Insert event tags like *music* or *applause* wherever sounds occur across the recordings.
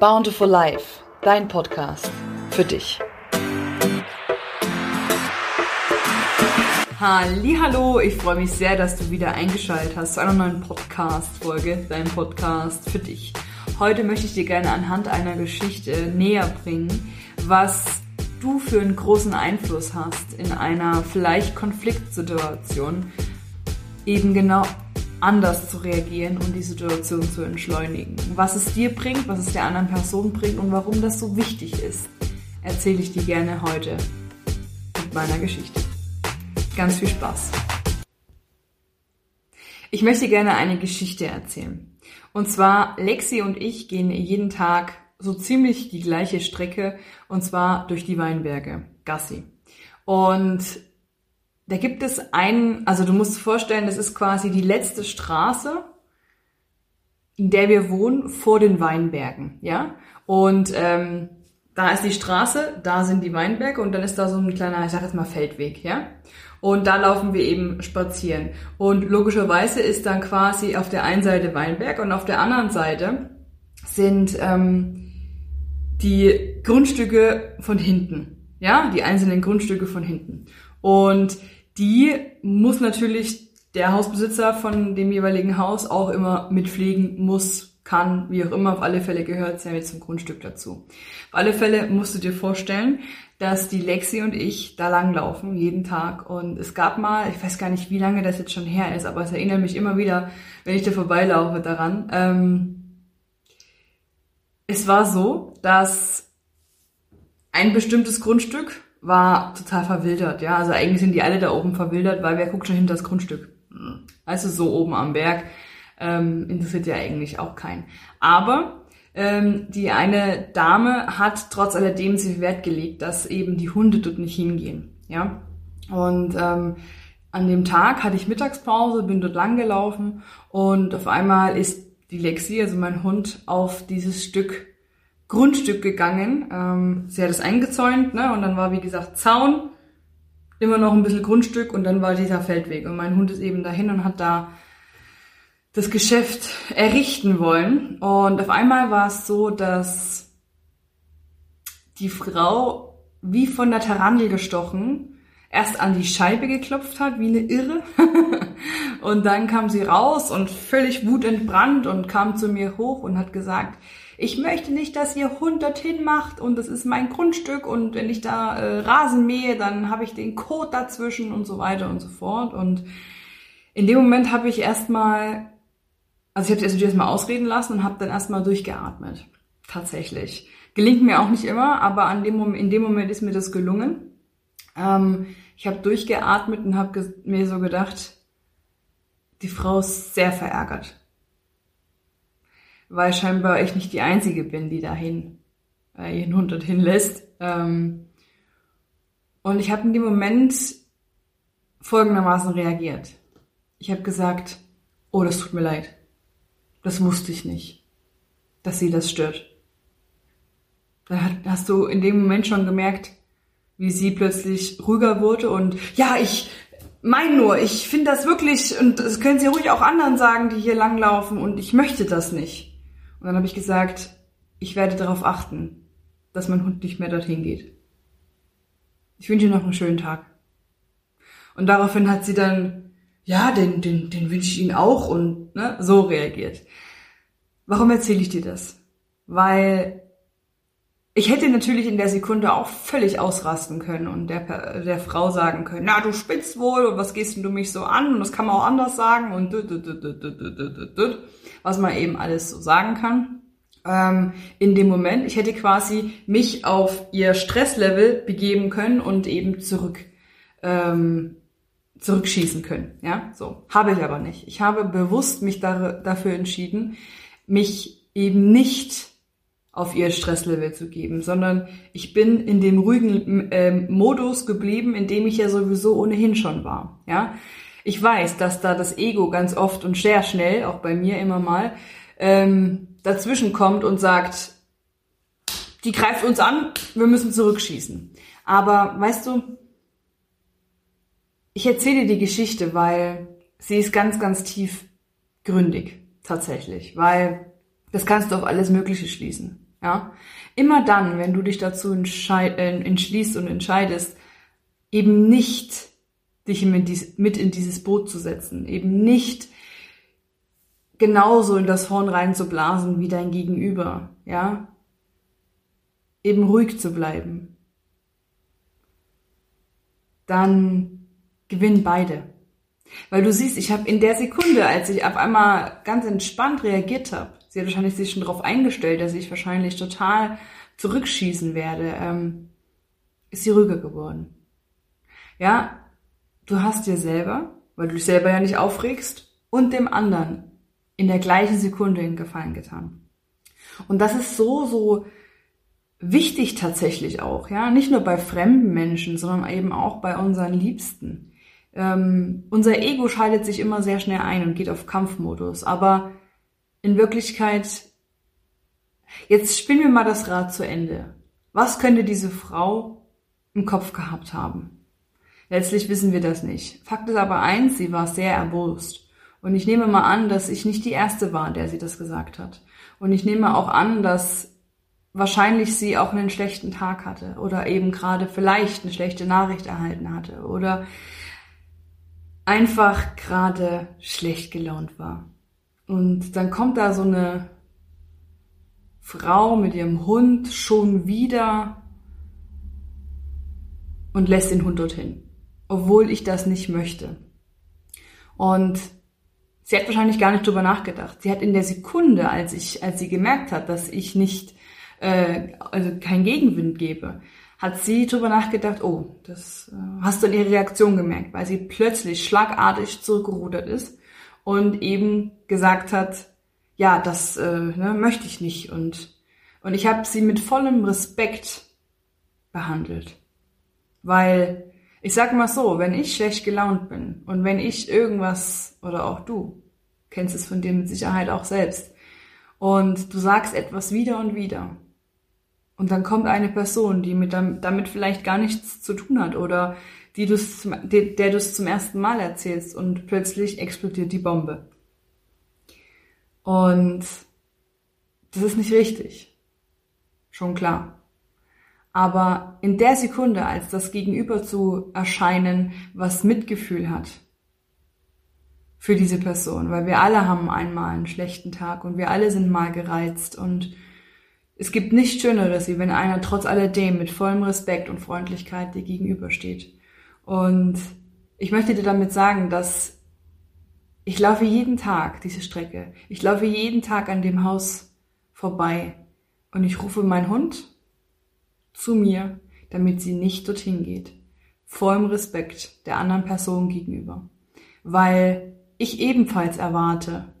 Bountiful Life, dein Podcast für dich. Hallo, ich freue mich sehr, dass du wieder eingeschaltet hast zu einer neuen Podcast-Folge, dein Podcast für dich. Heute möchte ich dir gerne anhand einer Geschichte näher bringen, was du für einen großen Einfluss hast in einer vielleicht Konfliktsituation, eben genau anders zu reagieren und die Situation zu entschleunigen. Was es dir bringt, was es der anderen Person bringt und warum das so wichtig ist, erzähle ich dir gerne heute mit meiner Geschichte. Ganz viel Spaß. Ich möchte gerne eine Geschichte erzählen. Und zwar, Lexi und ich gehen jeden Tag so ziemlich die gleiche Strecke und zwar durch die Weinberge, Gassi. Und da gibt es einen, also du musst dir vorstellen, das ist quasi die letzte Straße, in der wir wohnen, vor den Weinbergen, ja. Und ähm, da ist die Straße, da sind die Weinberge und dann ist da so ein kleiner, ich sag jetzt mal Feldweg, ja. Und da laufen wir eben spazieren. Und logischerweise ist dann quasi auf der einen Seite Weinberg und auf der anderen Seite sind ähm, die Grundstücke von hinten, ja, die einzelnen Grundstücke von hinten. Und die muss natürlich der Hausbesitzer von dem jeweiligen Haus auch immer mitpflegen, muss, kann, wie auch immer. Auf alle Fälle gehört es ja mit zum Grundstück dazu. Auf alle Fälle musst du dir vorstellen, dass die Lexi und ich da langlaufen, jeden Tag. Und es gab mal, ich weiß gar nicht, wie lange das jetzt schon her ist, aber es erinnert mich immer wieder, wenn ich da vorbeilaufe daran. Ähm, es war so, dass ein bestimmtes Grundstück war total verwildert, ja. Also eigentlich sind die alle da oben verwildert, weil wer guckt schon hinter das Grundstück? Also so oben am Berg ähm, interessiert ja eigentlich auch keinen. Aber ähm, die eine Dame hat trotz alledem sich Wert gelegt, dass eben die Hunde dort nicht hingehen, ja. Und ähm, an dem Tag hatte ich Mittagspause, bin dort lang gelaufen und auf einmal ist die Lexi, also mein Hund, auf dieses Stück Grundstück gegangen. Ähm, sie hat es eingezäunt, ne? Und dann war, wie gesagt, Zaun, immer noch ein bisschen Grundstück und dann war dieser Feldweg. Und mein Hund ist eben dahin und hat da das Geschäft errichten wollen. Und auf einmal war es so, dass die Frau wie von der Tarantel gestochen erst an die Scheibe geklopft hat, wie eine Irre. *laughs* und dann kam sie raus und völlig wutentbrannt und kam zu mir hoch und hat gesagt, ich möchte nicht, dass ihr Hund dorthin macht und das ist mein Grundstück und wenn ich da äh, Rasen mähe, dann habe ich den Kot dazwischen und so weiter und so fort. Und in dem Moment habe ich erstmal, also ich habe es erstmal ausreden lassen und habe dann erstmal durchgeatmet. Tatsächlich. Gelingt mir auch nicht immer, aber an dem in dem Moment ist mir das gelungen. Ähm, ich habe durchgeatmet und habe mir so gedacht, die Frau ist sehr verärgert weil scheinbar ich nicht die Einzige bin, die dahin äh, ihren Hund dorthin lässt. Ähm, und ich habe in dem Moment folgendermaßen reagiert. Ich habe gesagt, oh, das tut mir leid. Das wusste ich nicht, dass sie das stört. Da hast du in dem Moment schon gemerkt, wie sie plötzlich ruhiger wurde und ja, ich mein nur, ich finde das wirklich, und das können sie ruhig auch anderen sagen, die hier langlaufen, und ich möchte das nicht. Und dann habe ich gesagt, ich werde darauf achten, dass mein Hund nicht mehr dorthin geht. Ich wünsche dir noch einen schönen Tag. Und daraufhin hat sie dann, ja, den, den, den wünsche ich Ihnen auch und ne, so reagiert. Warum erzähle ich dir das? Weil ich hätte natürlich in der Sekunde auch völlig ausrasten können und der, der Frau sagen können, na, du spinnst wohl und was gehst denn du mich so an und das kann man auch anders sagen und was man eben alles so sagen kann. Ähm, in dem Moment, ich hätte quasi mich auf ihr Stresslevel begeben können und eben zurück, ähm, zurückschießen können. Ja, so. Habe ich aber nicht. Ich habe bewusst mich da, dafür entschieden, mich eben nicht auf ihr Stresslevel zu geben, sondern ich bin in dem ruhigen äh, Modus geblieben, in dem ich ja sowieso ohnehin schon war. Ja, ich weiß, dass da das Ego ganz oft und sehr schnell, auch bei mir immer mal, ähm, dazwischen kommt und sagt, die greift uns an, wir müssen zurückschießen. Aber weißt du, ich erzähle die Geschichte, weil sie ist ganz, ganz tief gründig, tatsächlich, weil das kannst du auf alles Mögliche schließen. Ja, immer dann, wenn du dich dazu äh, entschließt und entscheidest, eben nicht dich mit in dieses Boot zu setzen, eben nicht genauso in das Horn reinzublasen wie dein Gegenüber, ja, eben ruhig zu bleiben, dann gewinnen beide. Weil du siehst, ich habe in der Sekunde, als ich auf einmal ganz entspannt reagiert habe, sie hat wahrscheinlich sich schon darauf eingestellt, dass ich wahrscheinlich total zurückschießen werde, ähm, ist sie ruhiger geworden. Ja, du hast dir selber, weil du dich selber ja nicht aufregst, und dem anderen in der gleichen Sekunde den Gefallen getan. Und das ist so, so wichtig tatsächlich auch, ja, nicht nur bei fremden Menschen, sondern eben auch bei unseren Liebsten. Ähm, unser Ego schaltet sich immer sehr schnell ein und geht auf Kampfmodus, aber in Wirklichkeit, jetzt spielen wir mal das Rad zu Ende. Was könnte diese Frau im Kopf gehabt haben? Letztlich wissen wir das nicht. Fakt ist aber eins, sie war sehr erbost. Und ich nehme mal an, dass ich nicht die Erste war, der sie das gesagt hat. Und ich nehme auch an, dass wahrscheinlich sie auch einen schlechten Tag hatte oder eben gerade vielleicht eine schlechte Nachricht erhalten hatte oder einfach gerade schlecht gelaunt war. Und dann kommt da so eine Frau mit ihrem Hund schon wieder und lässt den Hund dorthin, obwohl ich das nicht möchte. Und sie hat wahrscheinlich gar nicht drüber nachgedacht. Sie hat in der Sekunde, als ich, als sie gemerkt hat, dass ich nicht, äh, also keinen Gegenwind gebe, hat sie drüber nachgedacht, oh, das äh, hast du in ihrer Reaktion gemerkt, weil sie plötzlich schlagartig zurückgerudert ist und eben gesagt hat, ja, das äh, ne, möchte ich nicht. Und, und ich habe sie mit vollem Respekt behandelt. Weil ich sag mal so, wenn ich schlecht gelaunt bin und wenn ich irgendwas, oder auch du, kennst es von dir mit Sicherheit auch selbst, und du sagst etwas wieder und wieder, und dann kommt eine Person, die mit damit vielleicht gar nichts zu tun hat oder die du's, der du es zum ersten Mal erzählst und plötzlich explodiert die Bombe. Und das ist nicht richtig. Schon klar. Aber in der Sekunde, als das Gegenüber zu erscheinen, was Mitgefühl hat für diese Person, weil wir alle haben einmal einen schlechten Tag und wir alle sind mal gereizt und es gibt nichts Schöneres, wie wenn einer trotz alledem mit vollem Respekt und Freundlichkeit dir gegenübersteht. Und ich möchte dir damit sagen, dass ich laufe jeden Tag diese Strecke. Ich laufe jeden Tag an dem Haus vorbei und ich rufe meinen Hund zu mir, damit sie nicht dorthin geht. Vollem Respekt der anderen Person gegenüber. Weil ich ebenfalls erwarte,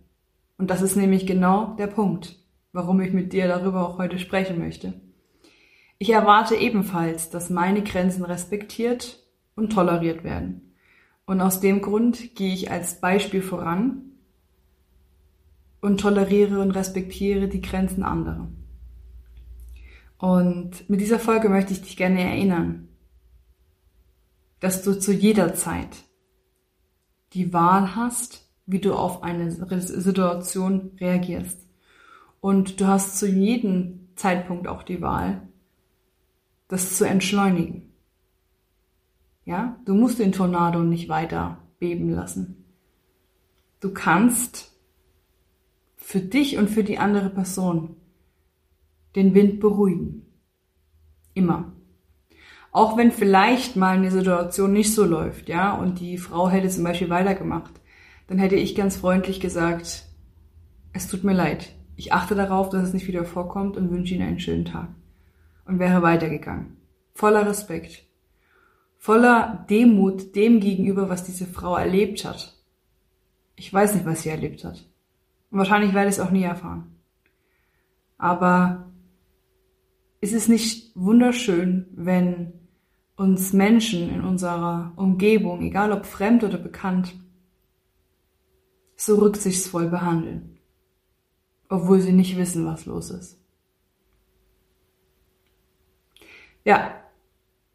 und das ist nämlich genau der Punkt, warum ich mit dir darüber auch heute sprechen möchte. Ich erwarte ebenfalls, dass meine Grenzen respektiert und toleriert werden. Und aus dem Grund gehe ich als Beispiel voran und toleriere und respektiere die Grenzen anderer. Und mit dieser Folge möchte ich dich gerne erinnern, dass du zu jeder Zeit die Wahl hast, wie du auf eine Situation reagierst. Und du hast zu jedem Zeitpunkt auch die Wahl, das zu entschleunigen. Ja, du musst den Tornado nicht weiter beben lassen. Du kannst für dich und für die andere Person den Wind beruhigen. Immer. Auch wenn vielleicht mal eine Situation nicht so läuft, ja, und die Frau hätte zum Beispiel weitergemacht, dann hätte ich ganz freundlich gesagt, es tut mir leid. Ich achte darauf, dass es nicht wieder vorkommt und wünsche Ihnen einen schönen Tag. Und wäre weitergegangen. Voller Respekt voller Demut dem gegenüber, was diese Frau erlebt hat. Ich weiß nicht, was sie erlebt hat. Und wahrscheinlich werde ich es auch nie erfahren. Aber ist es nicht wunderschön, wenn uns Menschen in unserer Umgebung, egal ob fremd oder bekannt, so rücksichtsvoll behandeln, obwohl sie nicht wissen, was los ist. Ja,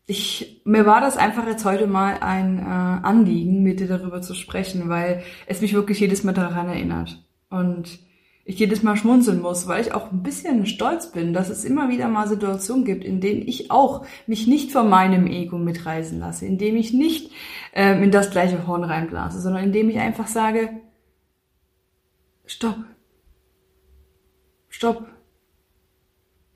ich, mir war das einfach jetzt heute mal ein äh, Anliegen, mit dir darüber zu sprechen, weil es mich wirklich jedes Mal daran erinnert. Und ich jedes Mal schmunzeln muss, weil ich auch ein bisschen stolz bin, dass es immer wieder mal Situationen gibt, in denen ich auch mich nicht von meinem Ego mitreisen lasse, in dem ich nicht ähm, in das gleiche Horn reinblase, sondern in dem ich einfach sage, stopp, stopp.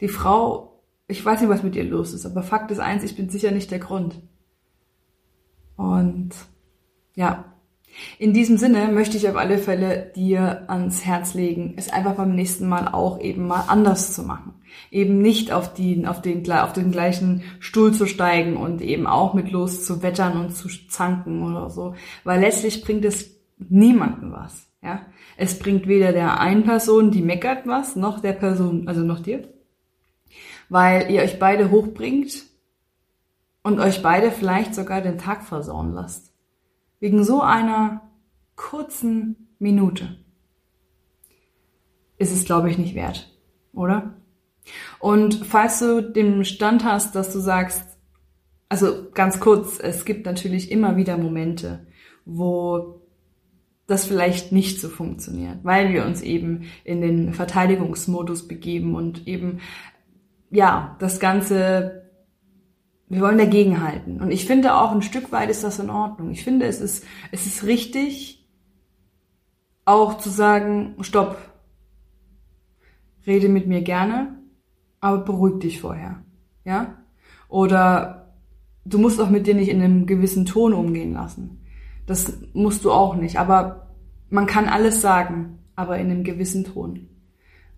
Die Frau, ich weiß nicht, was mit ihr los ist, aber Fakt ist eins, ich bin sicher nicht der Grund. Und ja, in diesem Sinne möchte ich auf alle Fälle dir ans Herz legen, es einfach beim nächsten Mal auch eben mal anders zu machen. Eben nicht auf, die, auf, den, auf den gleichen Stuhl zu steigen und eben auch mit los zu wettern und zu zanken oder so. Weil letztlich bringt es niemanden was. Ja? Es bringt weder der einen Person, die meckert was, noch der Person, also noch dir. Weil ihr euch beide hochbringt und euch beide vielleicht sogar den Tag versauen lasst. Wegen so einer kurzen Minute ist es, glaube ich, nicht wert, oder? Und falls du den Stand hast, dass du sagst, also ganz kurz, es gibt natürlich immer wieder Momente, wo das vielleicht nicht so funktioniert, weil wir uns eben in den Verteidigungsmodus begeben und eben, ja, das Ganze wir wollen dagegenhalten. Und ich finde auch ein Stück weit ist das in Ordnung. Ich finde, es ist, es ist richtig, auch zu sagen, stopp, rede mit mir gerne, aber beruhig dich vorher. Ja? Oder du musst auch mit dir nicht in einem gewissen Ton umgehen lassen. Das musst du auch nicht. Aber man kann alles sagen, aber in einem gewissen Ton.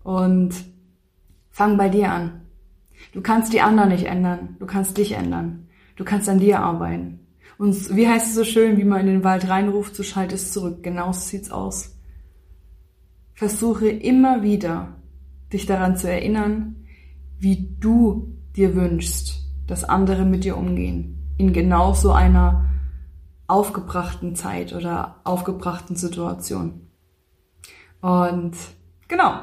Und fang bei dir an. Du kannst die anderen nicht ändern. Du kannst dich ändern. Du kannst an dir arbeiten. Und wie heißt es so schön, wie man in den Wald reinruft, so schallt es zurück. Genau so sieht's aus. Versuche immer wieder, dich daran zu erinnern, wie du dir wünschst, dass andere mit dir umgehen. In genau so einer aufgebrachten Zeit oder aufgebrachten Situation. Und genau,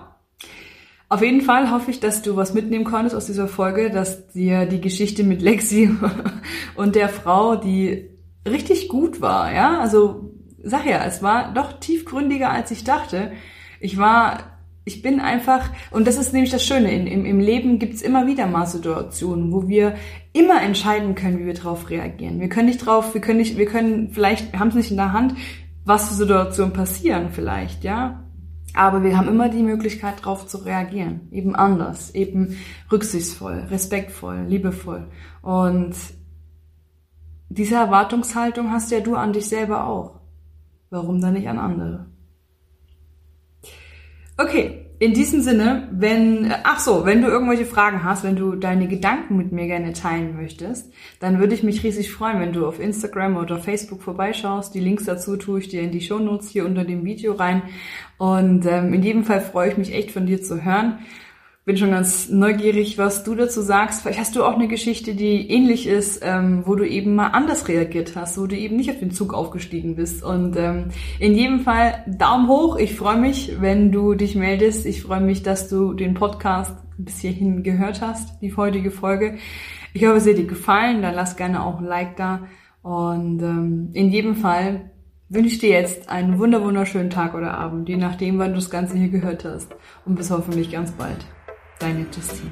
auf jeden Fall hoffe ich, dass du was mitnehmen konntest aus dieser Folge, dass dir die Geschichte mit Lexi *laughs* und der Frau, die richtig gut war, ja, also sag ja, es war doch tiefgründiger als ich dachte. Ich war, ich bin einfach, und das ist nämlich das Schöne, in, im, im Leben gibt's immer wieder mal Situationen, wo wir immer entscheiden können, wie wir darauf reagieren. Wir können nicht drauf, wir können nicht, wir können vielleicht, wir haben es nicht in der Hand, was für Situationen passieren vielleicht, ja. Aber wir haben immer die Möglichkeit, darauf zu reagieren. Eben anders, eben rücksichtsvoll, respektvoll, liebevoll. Und diese Erwartungshaltung hast ja du an dich selber auch. Warum dann nicht an andere? Okay, in diesem Sinne, wenn, ach so, wenn du irgendwelche Fragen hast, wenn du deine Gedanken mit mir gerne teilen möchtest, dann würde ich mich riesig freuen, wenn du auf Instagram oder Facebook vorbeischaust. Die Links dazu tue ich dir in die Show Notes hier unter dem Video rein. Und ähm, in jedem Fall freue ich mich echt von dir zu hören bin schon ganz neugierig, was du dazu sagst. Vielleicht hast du auch eine Geschichte, die ähnlich ist, ähm, wo du eben mal anders reagiert hast, wo du eben nicht auf den Zug aufgestiegen bist. Und ähm, in jedem Fall Daumen hoch. Ich freue mich, wenn du dich meldest. Ich freue mich, dass du den Podcast bis hierhin gehört hast, die heutige Folge. Ich hoffe, es hat dir gefallen. Dann lass gerne auch ein Like da. Und ähm, in jedem Fall wünsche ich dir jetzt einen wunder wunderschönen Tag oder Abend, je nachdem, wann du das Ganze hier gehört hast. Und bis hoffentlich ganz bald. Deine Justine.